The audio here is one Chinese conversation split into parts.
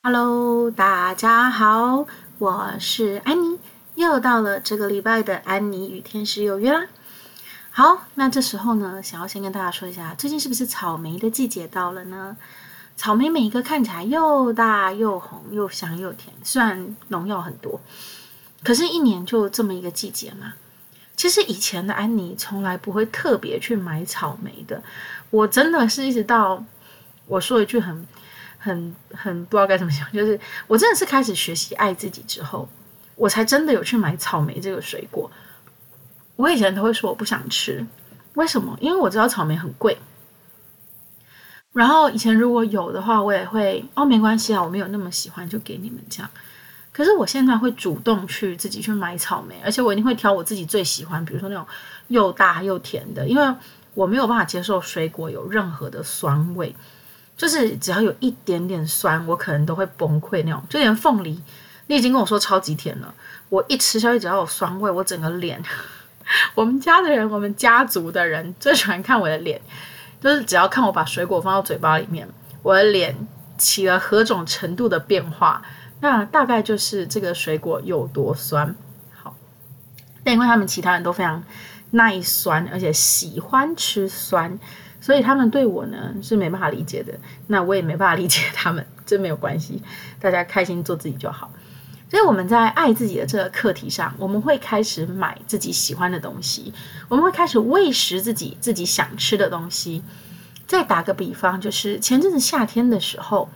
Hello，大家好，我是安妮，又到了这个礼拜的安妮与天使有约啦。好，那这时候呢，想要先跟大家说一下，最近是不是草莓的季节到了呢？草莓每一个看起来又大又红又香又甜，虽然农药很多，可是一年就这么一个季节嘛。其实以前的安妮从来不会特别去买草莓的，我真的是一直到我说一句很。很很不知道该怎么讲，就是我真的是开始学习爱自己之后，我才真的有去买草莓这个水果。我以前都会说我不想吃，为什么？因为我知道草莓很贵。然后以前如果有的话，我也会哦，没关系啊，我没有那么喜欢，就给你们这样。可是我现在会主动去自己去买草莓，而且我一定会挑我自己最喜欢，比如说那种又大又甜的，因为我没有办法接受水果有任何的酸味。就是只要有一点点酸，我可能都会崩溃那种。就连凤梨，你已经跟我说超级甜了，我一吃下去只要有酸味，我整个脸，我们家的人，我们家族的人最喜欢看我的脸，就是只要看我把水果放到嘴巴里面，我的脸起了何种程度的变化，那大概就是这个水果有多酸。好，但因为他们其他人都非常耐酸，而且喜欢吃酸。所以他们对我呢是没办法理解的，那我也没办法理解他们，这没有关系，大家开心做自己就好。所以我们在爱自己的这个课题上，我们会开始买自己喜欢的东西，我们会开始喂食自己自己想吃的东西。再打个比方，就是前阵子夏天的时候，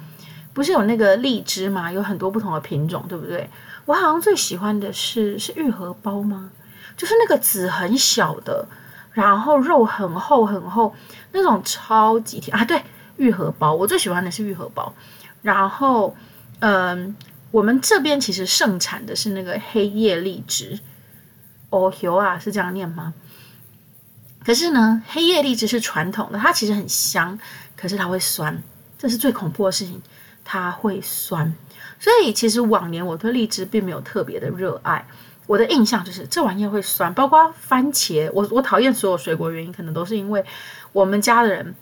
不是有那个荔枝吗？有很多不同的品种，对不对？我好像最喜欢的是是玉荷包吗？就是那个籽很小的。然后肉很厚很厚，那种超级甜啊！对，玉荷包，我最喜欢的是玉荷包。然后，嗯，我们这边其实盛产的是那个黑叶荔枝，哦哟啊，是这样念吗？可是呢，黑叶荔枝是传统的，它其实很香，可是它会酸，这是最恐怖的事情，它会酸。所以其实往年我对荔枝并没有特别的热爱。我的印象就是这玩意儿会酸，包括番茄。我我讨厌所有水果原因，可能都是因为我们家的人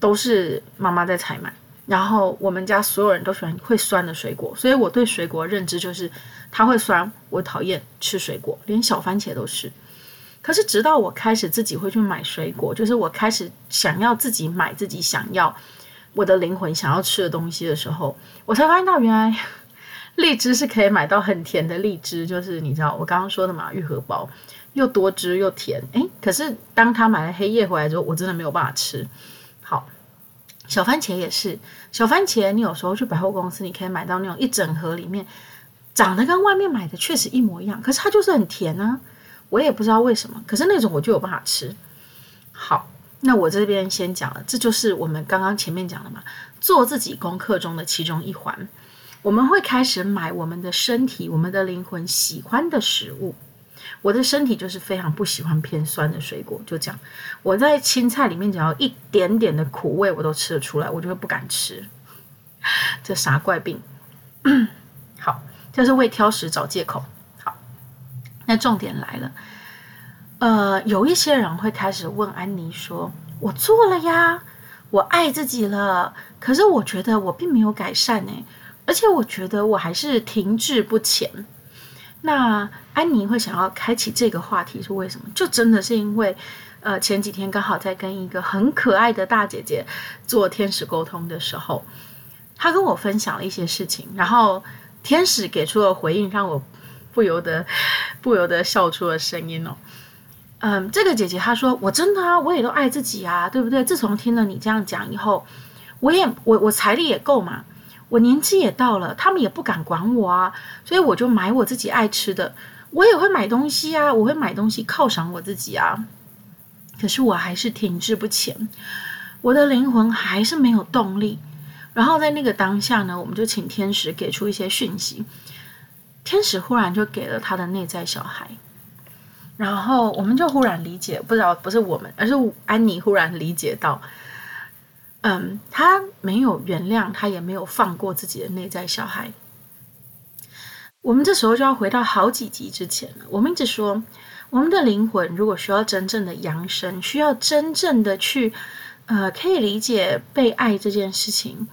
都是妈妈在采买，然后我们家所有人都喜欢会酸的水果，所以我对水果认知就是它会酸，我讨厌吃水果，连小番茄都是。可是直到我开始自己会去买水果，就是我开始想要自己买自己想要我的灵魂想要吃的东西的时候，我才发现到原来。荔枝是可以买到很甜的荔枝，就是你知道我刚刚说的嘛，玉荷包又多汁又甜。诶，可是当他买了黑夜回来之后，我真的没有办法吃。好，小番茄也是，小番茄你有时候去百货公司，你可以买到那种一整盒里面长得跟外面买的确实一模一样，可是它就是很甜啊，我也不知道为什么。可是那种我就有办法吃。好，那我这边先讲了，这就是我们刚刚前面讲的嘛，做自己功课中的其中一环。我们会开始买我们的身体、我们的灵魂喜欢的食物。我的身体就是非常不喜欢偏酸的水果，就这样。我在青菜里面只要一点点的苦味，我都吃得出来，我就会不敢吃。这啥怪病？好，这是为挑食找借口。好，那重点来了。呃，有一些人会开始问安妮说：“我做了呀，我爱自己了，可是我觉得我并没有改善呢。”而且我觉得我还是停滞不前。那安妮会想要开启这个话题是为什么？就真的是因为，呃，前几天刚好在跟一个很可爱的大姐姐做天使沟通的时候，她跟我分享了一些事情，然后天使给出了回应，让我不由得不由得笑出了声音哦。嗯，这个姐姐她说：“我真的啊，我也都爱自己啊，对不对？自从听了你这样讲以后，我也我我财力也够嘛。”我年纪也到了，他们也不敢管我啊，所以我就买我自己爱吃的。我也会买东西啊，我会买东西犒赏我自己啊。可是我还是停滞不前，我的灵魂还是没有动力。然后在那个当下呢，我们就请天使给出一些讯息。天使忽然就给了他的内在小孩，然后我们就忽然理解，不知道不是我们，而是安妮忽然理解到。嗯，他没有原谅，他也没有放过自己的内在小孩。我们这时候就要回到好几集之前了。我们一直说，我们的灵魂如果需要真正的扬升，需要真正的去，呃，可以理解被爱这件事情，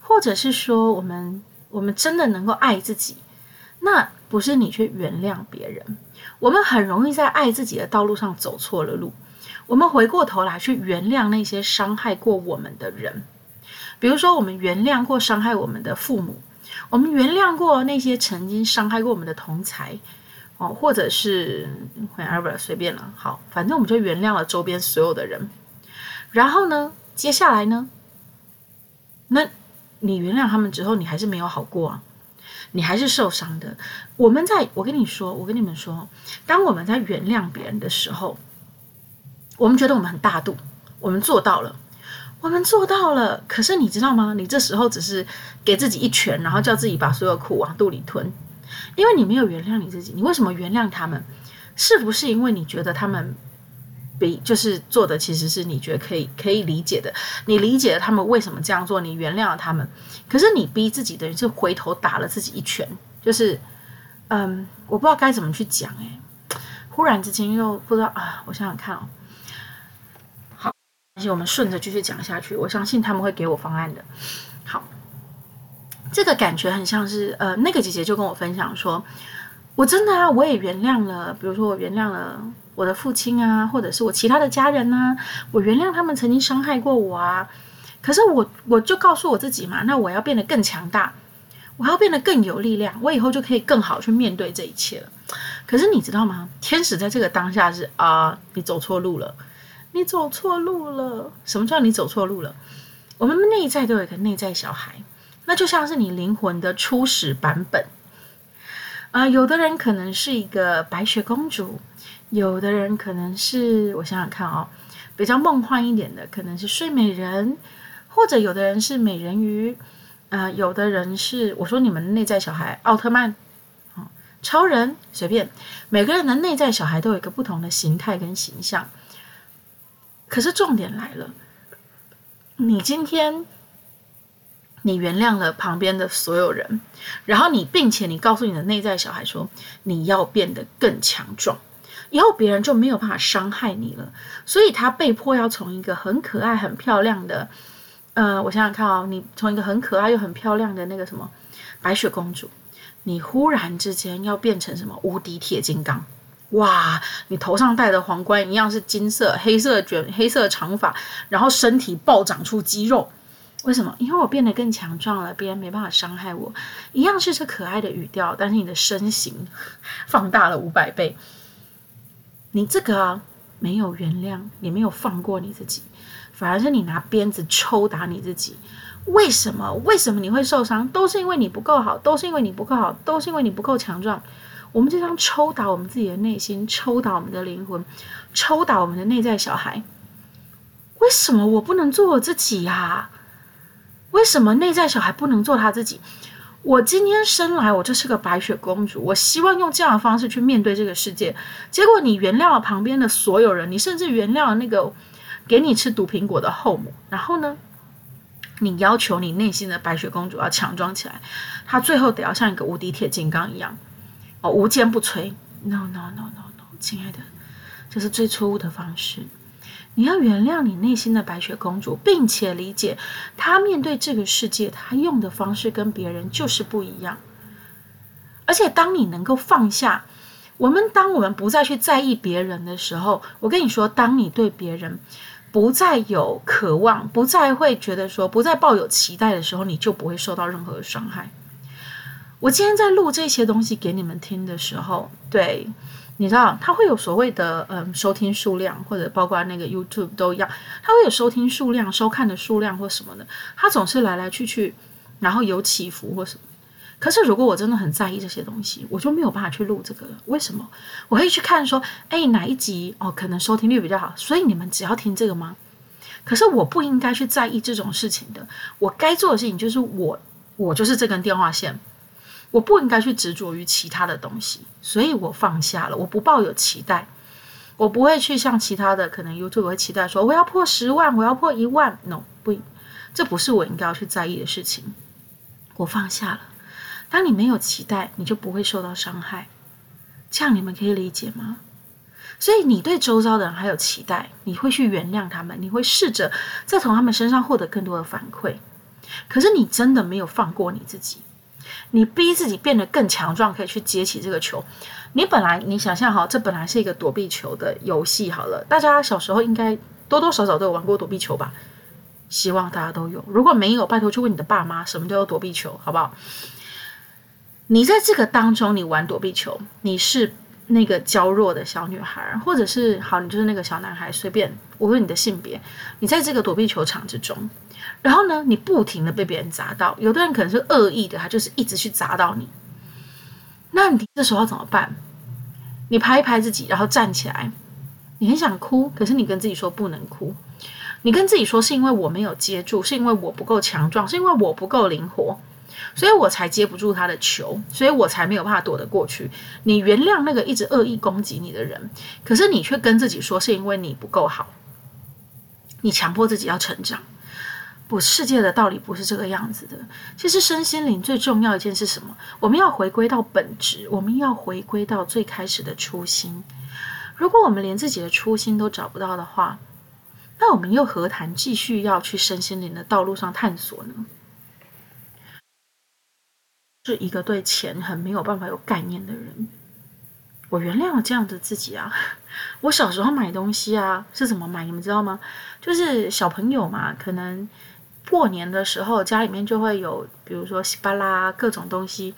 或者是说我们我们真的能够爱自己，那不是你去原谅别人，我们很容易在爱自己的道路上走错了路。我们回过头来去原谅那些伤害过我们的人，比如说我们原谅过伤害我们的父母，我们原谅过那些曾经伤害过我们的同才，哦，或者是 whatever 随便了，好，反正我们就原谅了周边所有的人。然后呢，接下来呢，那你原谅他们之后，你还是没有好过啊，你还是受伤的。我们在，我跟你说，我跟你们说，当我们在原谅别人的时候。我们觉得我们很大度，我们做到了，我们做到了。可是你知道吗？你这时候只是给自己一拳，然后叫自己把所有苦往肚里吞，因为你没有原谅你自己。你为什么原谅他们？是不是因为你觉得他们比就是做的其实是你觉得可以可以理解的？你理解了他们为什么这样做，你原谅了他们。可是你逼自己的，就回头打了自己一拳。就是，嗯，我不知道该怎么去讲。诶，忽然之间又不知道啊，我想想看哦。我们顺着继续讲下去，我相信他们会给我方案的。好，这个感觉很像是呃，那个姐姐就跟我分享说，我真的啊，我也原谅了，比如说我原谅了我的父亲啊，或者是我其他的家人啊，我原谅他们曾经伤害过我啊。可是我我就告诉我自己嘛，那我要变得更强大，我要变得更有力量，我以后就可以更好去面对这一切了。可是你知道吗？天使在这个当下是啊，你走错路了。你走错路了。什么叫你走错路了？我们内在都有一个内在小孩，那就像是你灵魂的初始版本。啊、呃，有的人可能是一个白雪公主，有的人可能是我想想看哦，比较梦幻一点的，可能是睡美人，或者有的人是美人鱼，啊、呃，有的人是我说你们内在小孩，奥特曼，啊，超人，随便，每个人的内在小孩都有一个不同的形态跟形象。可是重点来了，你今天你原谅了旁边的所有人，然后你并且你告诉你的内在小孩说，你要变得更强壮，以后别人就没有办法伤害你了。所以他被迫要从一个很可爱、很漂亮的，呃，我想想看哦，你从一个很可爱又很漂亮的那个什么白雪公主，你忽然之间要变成什么无敌铁金刚。哇！你头上戴的皇冠一样是金色、黑色卷、黑色长发，然后身体暴长出肌肉。为什么？因为我变得更强壮了，别人没办法伤害我。一样是这可爱的语调，但是你的身形放大了五百倍。你这个啊，没有原谅，你没有放过你自己，反而是你拿鞭子抽打你自己。为什么？为什么你会受伤？都是因为你不够好，都是因为你不够好，都是因为你不够强壮。我们就像抽打我们自己的内心，抽打我们的灵魂，抽打我们的内在小孩。为什么我不能做我自己呀、为什么内在小孩不能做他自己？我今天生来我就是个白雪公主，我希望用这样的方式去面对这个世界。结果你原谅了旁边的所有人，你甚至原谅了那个给你吃毒苹果的后母。然后呢，你要求你内心的白雪公主要强壮起来，她最后得要像一个无敌铁金刚一样。哦，无坚不摧！No No No No No，亲爱的，这是最错误的方式。你要原谅你内心的白雪公主，并且理解她面对这个世界，她用的方式跟别人就是不一样。而且，当你能够放下，我们当我们不再去在意别人的时候，我跟你说，当你对别人不再有渴望，不再会觉得说，不再抱有期待的时候，你就不会受到任何的伤害。我今天在录这些东西给你们听的时候，对，你知道，它会有所谓的嗯收听数量，或者包括那个 YouTube 都一样，它会有收听数量、收看的数量或什么的，它总是来来去去，然后有起伏或什么。可是如果我真的很在意这些东西，我就没有办法去录这个了。为什么？我会去看说，哎，哪一集哦，可能收听率比较好，所以你们只要听这个吗？可是我不应该去在意这种事情的。我该做的事情就是我，我就是这根电话线。我不应该去执着于其他的东西，所以我放下了。我不抱有期待，我不会去像其他的可能 YouTube 会期待说我要破十万，我要破一万。No，不，这不是我应该要去在意的事情。我放下了。当你没有期待，你就不会受到伤害。这样你们可以理解吗？所以你对周遭的人还有期待，你会去原谅他们，你会试着再从他们身上获得更多的反馈。可是你真的没有放过你自己，你逼自己变得更强壮，可以去接起这个球。你本来你想象好，这本来是一个躲避球的游戏，好了，大家小时候应该多多少少都有玩过躲避球吧？希望大家都有。如果没有，拜托去问你的爸妈，什么叫做躲避球，好不好？你在这个当中，你玩躲避球，你是那个娇弱的小女孩，或者是好，你就是那个小男孩，随便，无论你的性别，你在这个躲避球场之中，然后呢，你不停的被别人砸到，有的人可能是恶意的，他就是一直去砸到你。那你这时候怎么办？你拍一拍自己，然后站起来。你很想哭，可是你跟自己说不能哭。你跟自己说是因为我没有接住，是因为我不够强壮，是因为我不够灵活，所以我才接不住他的球，所以我才没有办法躲得过去。你原谅那个一直恶意攻击你的人，可是你却跟自己说是因为你不够好。你强迫自己要成长。不，世界的道理不是这个样子的。其实身心灵最重要一件是什么？我们要回归到本质，我们要回归到最开始的初心。如果我们连自己的初心都找不到的话，那我们又何谈继续要去身心灵的道路上探索呢？是一个对钱很没有办法有概念的人。我原谅了这样的自己啊！我小时候买东西啊是怎么买？你们知道吗？就是小朋友嘛，可能。过年的时候，家里面就会有，比如说稀巴拉各种东西，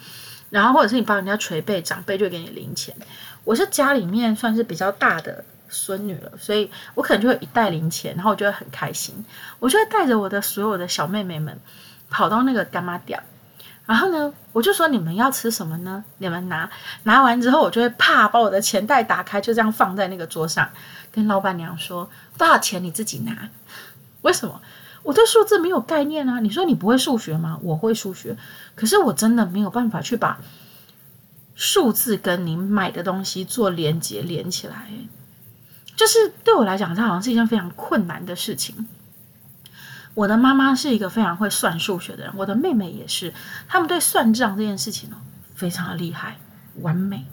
然后或者是你帮人家捶背，长辈就会给你零钱。我是家里面算是比较大的孙女了，所以我可能就会一袋零钱，然后我就会很开心，我就会带着我的所有的小妹妹们跑到那个干妈店，然后呢，我就说你们要吃什么呢？你们拿，拿完之后，我就会啪把我的钱袋打开，就这样放在那个桌上，跟老板娘说多少钱你自己拿。为什么？我对数字没有概念啊！你说你不会数学吗？我会数学，可是我真的没有办法去把数字跟你买的东西做连接连起来。就是对我来讲，这好像是一件非常困难的事情。我的妈妈是一个非常会算数学的人，我的妹妹也是，他们对算账这件事情哦，非常的厉害，完美。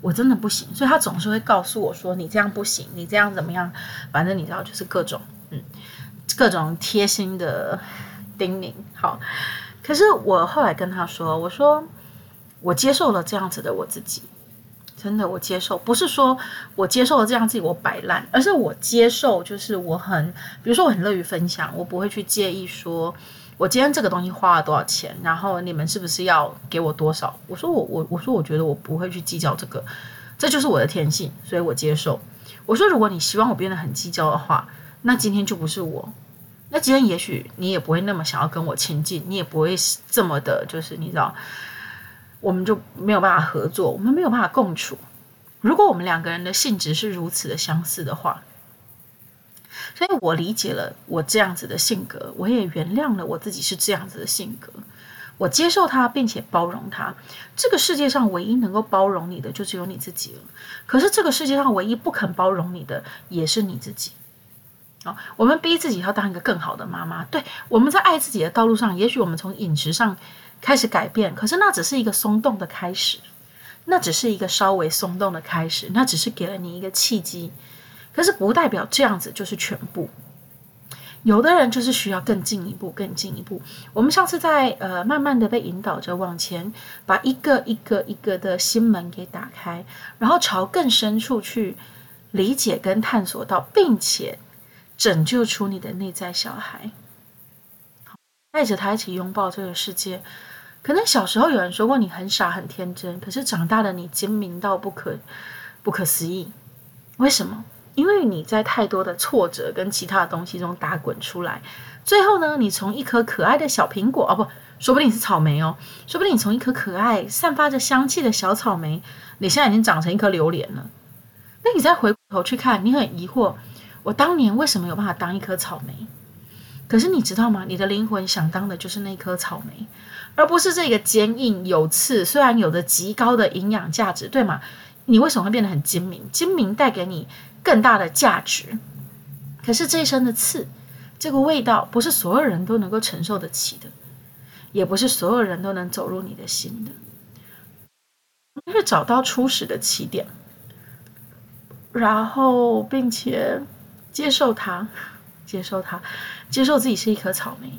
我真的不行，所以她总是会告诉我说：“你这样不行，你这样怎么样？”反正你知道，就是各种嗯。各种贴心的叮咛，好。可是我后来跟他说：“我说我接受了这样子的我自己，真的我接受，不是说我接受了这样自己我摆烂，而是我接受，就是我很，比如说我很乐于分享，我不会去介意说我今天这个东西花了多少钱，然后你们是不是要给我多少？我说我我我说我觉得我不会去计较这个，这就是我的天性，所以我接受。我说如果你希望我变得很计较的话，那今天就不是我。”那今天也许你也不会那么想要跟我亲近，你也不会这么的，就是你知道，我们就没有办法合作，我们没有办法共处。如果我们两个人的性质是如此的相似的话，所以我理解了我这样子的性格，我也原谅了我自己是这样子的性格，我接受他，并且包容他。这个世界上唯一能够包容你的，就只有你自己了。可是这个世界上唯一不肯包容你的，也是你自己。我们逼自己要当一个更好的妈妈。对，我们在爱自己的道路上，也许我们从饮食上开始改变，可是那只是一个松动的开始，那只是一个稍微松动的开始，那只是给了你一个契机，可是不代表这样子就是全部。有的人就是需要更进一步，更进一步。我们上次在呃，慢慢的被引导着往前，把一个一个一个的心门给打开，然后朝更深处去理解跟探索到，并且。拯救出你的内在小孩，带着他一起拥抱这个世界。可能小时候有人说过你很傻很天真，可是长大的你精明到不可不可思议。为什么？因为你在太多的挫折跟其他的东西中打滚出来，最后呢，你从一颗可爱的小苹果哦，不，说不定是草莓哦，说不定你从一颗可爱、散发着香气的小草莓，你现在已经长成一颗榴莲了。那你再回头去看，你很疑惑。我当年为什么有办法当一颗草莓？可是你知道吗？你的灵魂想当的就是那颗草莓，而不是这个坚硬有刺，虽然有着极高的营养价值，对吗？你为什么会变得很精明？精明带给你更大的价值。可是这一身的刺，这个味道，不是所有人都能够承受得起的，也不是所有人都能走入你的心的。你会找到初始的起点，然后并且。接受它，接受它，接受自己是一颗草莓，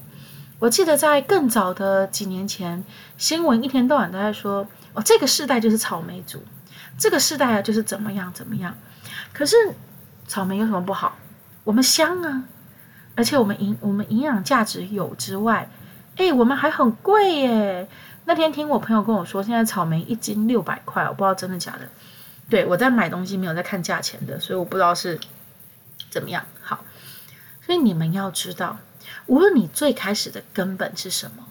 我记得在更早的几年前，新闻一天到晚都在说：“哦，这个世代就是草莓族，这个世代啊就是怎么样怎么样。”可是草莓有什么不好？我们香啊，而且我们营我们营养价值有之外，哎，我们还很贵耶。那天听我朋友跟我说，现在草莓一斤六百块，我不知道真的假的。对，我在买东西没有在看价钱的，所以我不知道是怎么样。好，所以你们要知道。无论你最开始的根本是什么，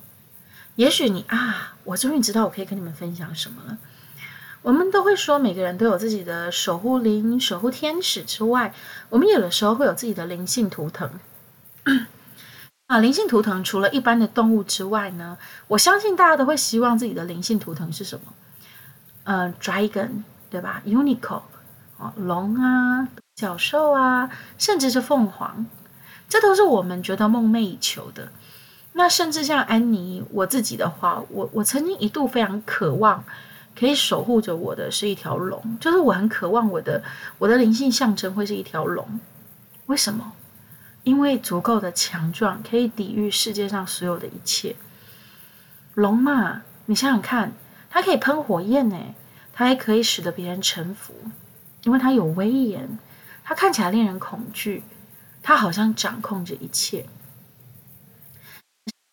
也许你啊，我终于知道我可以跟你们分享什么了。我们都会说每个人都有自己的守护灵、守护天使之外，我们有的时候会有自己的灵性图腾。啊，灵性图腾除了一般的动物之外呢，我相信大家都会希望自己的灵性图腾是什么？呃，Dragon 对吧？Unicorn 龙啊，角兽啊，甚至是凤凰。这都是我们觉得梦寐以求的。那甚至像安妮，我自己的话，我我曾经一度非常渴望可以守护着我的是一条龙，就是我很渴望我的我的灵性象征会是一条龙。为什么？因为足够的强壮，可以抵御世界上所有的一切。龙嘛，你想想看，它可以喷火焰呢，它还可以使得别人臣服，因为它有威严，它看起来令人恐惧。他好像掌控着一切。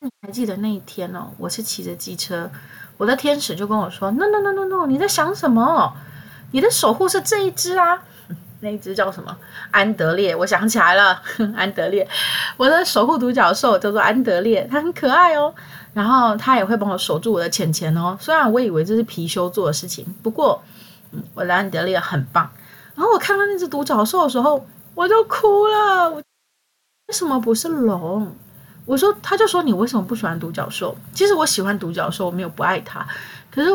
你还记得那一天哦？我是骑着机车，我的天使就跟我说：“No No No No No，你在想什么？你的守护是这一只啊，那一只叫什么？安德烈。我想起来了，安德烈。我的守护独角兽叫做安德烈，它很可爱哦。然后它也会帮我守住我的钱钱哦。虽然我以为这是貔貅做的事情，不过，嗯，我的安德烈很棒。然后我看到那只独角兽的时候。我就哭了，我为什么不是龙？我说，他就说你为什么不喜欢独角兽？其实我喜欢独角兽，我没有不爱它。可是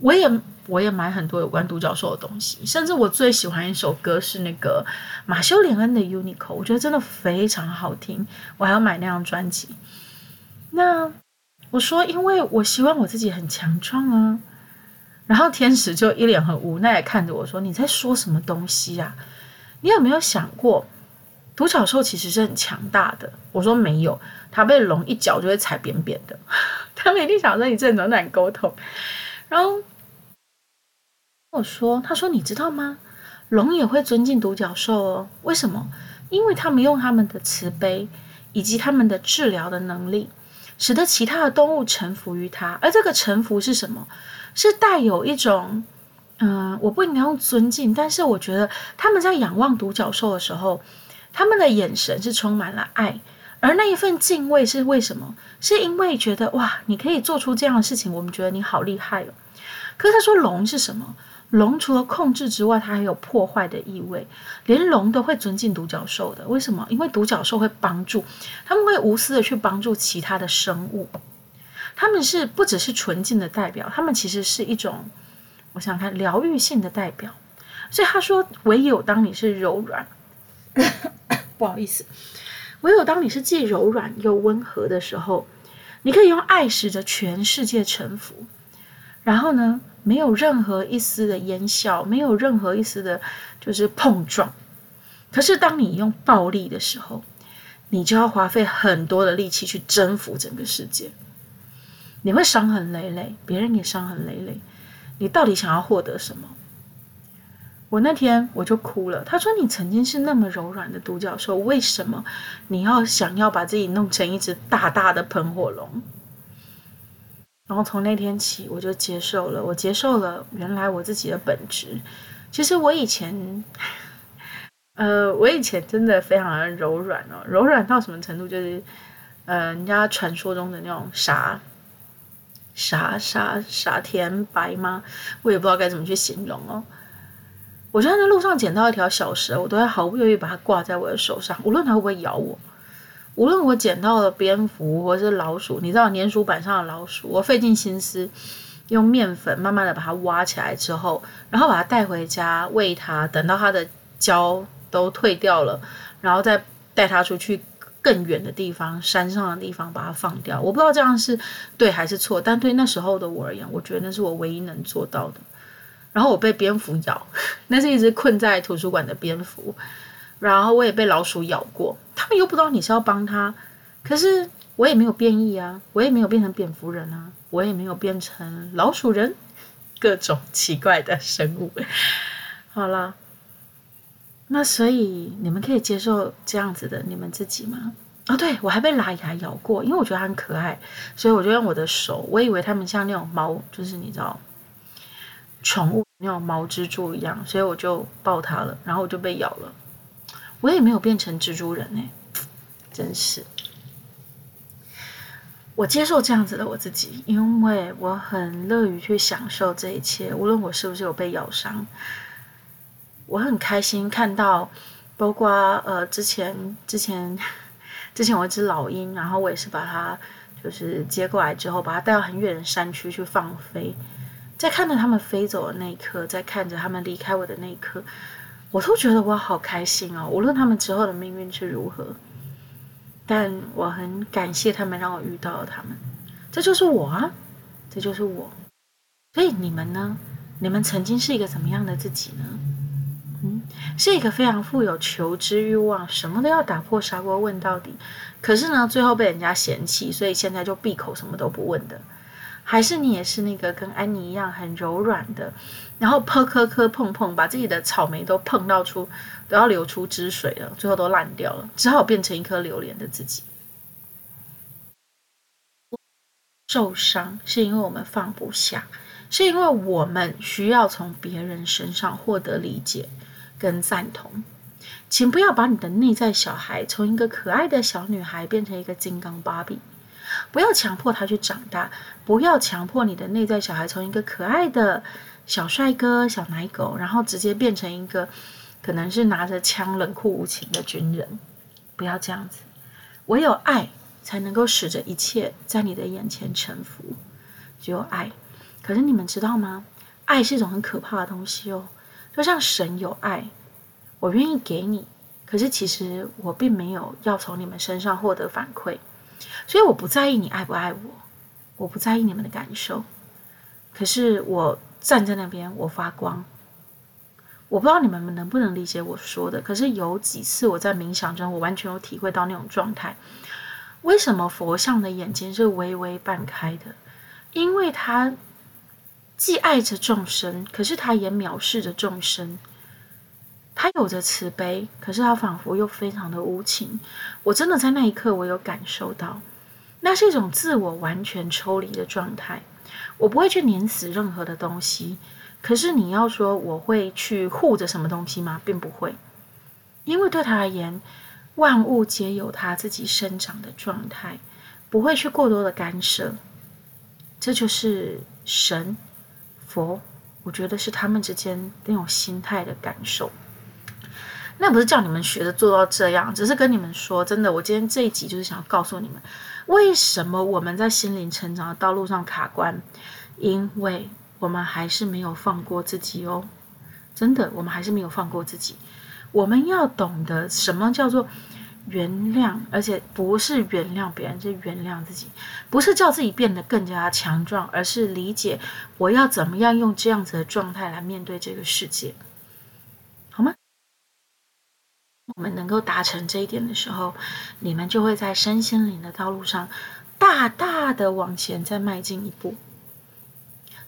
我也我也买很多有关独角兽的东西，甚至我最喜欢一首歌是那个马修·连恩的《Unico》，我觉得真的非常好听，我还要买那张专辑。那我说，因为我希望我自己很强壮啊。然后天使就一脸很无奈看着我说：“你在说什么东西呀？”你有没有想过，独角兽其实是很强大的？我说没有，它被龙一脚就会踩扁扁的。他们一定想说你这怎么难沟通？然后我说，他说你知道吗？龙也会尊敬独角兽哦。为什么？因为他们用他们的慈悲以及他们的治疗的能力，使得其他的动物臣服于他。而这个臣服是什么？是带有一种。嗯，我不应该用尊敬，但是我觉得他们在仰望独角兽的时候，他们的眼神是充满了爱，而那一份敬畏是为什么？是因为觉得哇，你可以做出这样的事情，我们觉得你好厉害哦。可是他说龙是什么？龙除了控制之外，它还有破坏的意味，连龙都会尊敬独角兽的。为什么？因为独角兽会帮助，他们会无私的去帮助其他的生物，他们是不只是纯净的代表，他们其实是一种。我想看疗愈性的代表，所以他说：“唯有当你是柔软，不好意思，唯有当你是既柔软又温和的时候，你可以用爱使着全世界臣服。然后呢，没有任何一丝的烟硝，没有任何一丝的，就是碰撞。可是当你用暴力的时候，你就要花费很多的力气去征服整个世界，你会伤痕累累，别人也伤痕累累。”你到底想要获得什么？我那天我就哭了。他说：“你曾经是那么柔软的独角兽，为什么你要想要把自己弄成一只大大的喷火龙？”然后从那天起，我就接受了。我接受了原来我自己的本质。其实我以前，呃，我以前真的非常的柔软哦，柔软到什么程度？就是，呃，人家传说中的那种傻。傻傻傻甜白吗？我也不知道该怎么去形容哦。我就在路上捡到一条小蛇，我都会毫不犹豫把它挂在我的手上，无论它会不会咬我。无论我捡到了蝙蝠或是老鼠，你知道粘鼠板上的老鼠，我费尽心思用面粉慢慢的把它挖起来之后，然后把它带回家喂它，等到它的胶都退掉了，然后再带它出去。更远的地方，山上的地方，把它放掉。我不知道这样是对还是错，但对那时候的我而言，我觉得那是我唯一能做到的。然后我被蝙蝠咬，那是一只困在图书馆的蝙蝠。然后我也被老鼠咬过，他们又不知道你是要帮他，可是我也没有变异啊，我也没有变成蝙蝠人啊，我也没有变成老鼠人，各种奇怪的生物。好了，那所以你们可以接受这样子的你们自己吗？哦，对，我还被拉牙咬过，因为我觉得它很可爱，所以我就用我的手，我以为它们像那种猫，就是你知道，宠物那种毛蜘蛛一样，所以我就抱它了，然后我就被咬了。我也没有变成蜘蛛人哎，真是。我接受这样子的我自己，因为我很乐于去享受这一切，无论我是不是有被咬伤，我很开心看到，包括呃之前之前之前有一只老鹰，然后我也是把它就是接过来之后，把它带到很远的山区去放飞，在看着它们飞走的那一刻，在看着它们离开我的那一刻，我都觉得我好开心哦，无论他们之后的命运是如何。但我很感谢他们，让我遇到了他们，这就是我啊，这就是我。所以你们呢？你们曾经是一个怎么样的自己呢？是一个非常富有求知欲望，什么都要打破砂锅问到底，可是呢，最后被人家嫌弃，所以现在就闭口什么都不问的。还是你也是那个跟安妮一样很柔软的，然后磕磕磕碰碰，把自己的草莓都碰到出都要流出汁水了，最后都烂掉了，只好变成一颗榴莲的自己。受伤是因为我们放不下，是因为我们需要从别人身上获得理解跟赞同。请不要把你的内在小孩从一个可爱的小女孩变成一个金刚芭比。不要强迫他去长大，不要强迫你的内在小孩从一个可爱的小帅哥、小奶狗，然后直接变成一个可能是拿着枪冷酷无情的军人。不要这样子，唯有爱才能够使得一切在你的眼前臣服。只有爱，可是你们知道吗？爱是一种很可怕的东西哦。就像神有爱，我愿意给你，可是其实我并没有要从你们身上获得反馈。所以我不在意你爱不爱我，我不在意你们的感受。可是我站在那边，我发光。我不知道你们能不能理解我说的。可是有几次我在冥想中，我完全有体会到那种状态。为什么佛像的眼睛是微微半开的？因为他既爱着众生，可是他也藐视着众生。他有着慈悲，可是他仿佛又非常的无情。我真的在那一刻，我有感受到，那是一种自我完全抽离的状态。我不会去碾死任何的东西，可是你要说我会去护着什么东西吗？并不会，因为对他而言，万物皆有他自己生长的状态，不会去过多的干涉。这就是神佛，我觉得是他们之间那种心态的感受。那不是叫你们学着做到这样，只是跟你们说，真的，我今天这一集就是想要告诉你们，为什么我们在心灵成长的道路上卡关，因为我们还是没有放过自己哦，真的，我们还是没有放过自己。我们要懂得什么叫做原谅，而且不是原谅别人，是原谅自己，不是叫自己变得更加强壮，而是理解我要怎么样用这样子的状态来面对这个世界。好吗我们能够达成这一点的时候，你们就会在身心灵的道路上大大的往前再迈进一步，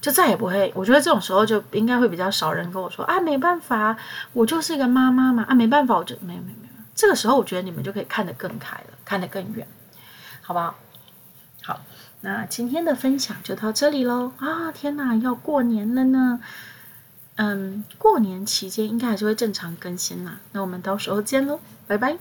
就再也不会。我觉得这种时候就应该会比较少人跟我说啊，没办法，我就是一个妈妈嘛，啊，没办法，我就没有没有没有。这个时候，我觉得你们就可以看得更开了，看得更远，好不好？好，那今天的分享就到这里喽。啊，天哪，要过年了呢。嗯，过年期间应该还是会正常更新啦。那我们到时候见喽，拜拜。